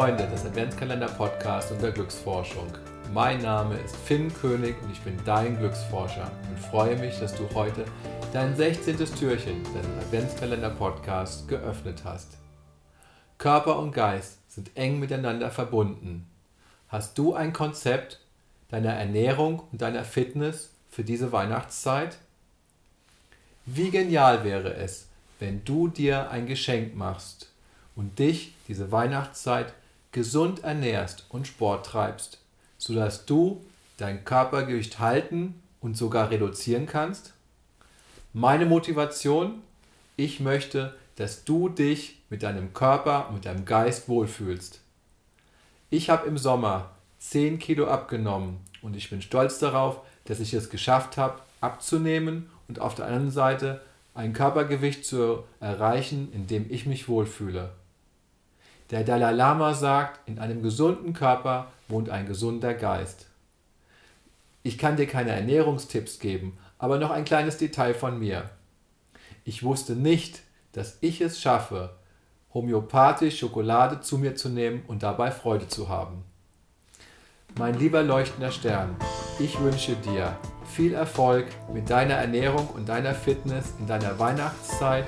Adventskalender-Podcast und der Glücksforschung. Mein Name ist Finn König und ich bin dein Glücksforscher und freue mich, dass du heute dein 16. Türchen deines Adventskalender-Podcast geöffnet hast. Körper und Geist sind eng miteinander verbunden. Hast du ein Konzept deiner Ernährung und deiner Fitness für diese Weihnachtszeit? Wie genial wäre es, wenn du dir ein Geschenk machst und dich diese Weihnachtszeit gesund ernährst und Sport treibst, sodass du dein Körpergewicht halten und sogar reduzieren kannst? Meine Motivation? Ich möchte, dass du dich mit deinem Körper und mit deinem Geist wohlfühlst. Ich habe im Sommer 10 Kilo abgenommen und ich bin stolz darauf, dass ich es geschafft habe, abzunehmen und auf der anderen Seite ein Körpergewicht zu erreichen, in dem ich mich wohlfühle. Der Dalai Lama sagt, in einem gesunden Körper wohnt ein gesunder Geist. Ich kann dir keine Ernährungstipps geben, aber noch ein kleines Detail von mir. Ich wusste nicht, dass ich es schaffe, homöopathisch Schokolade zu mir zu nehmen und dabei Freude zu haben. Mein lieber leuchtender Stern, ich wünsche dir viel Erfolg mit deiner Ernährung und deiner Fitness in deiner Weihnachtszeit.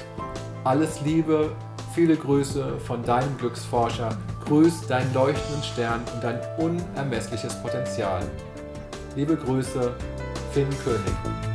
Alles Liebe Viele Grüße von deinem Glücksforscher. Grüß deinen leuchtenden Stern und dein unermessliches Potenzial. Liebe Grüße, Finn König.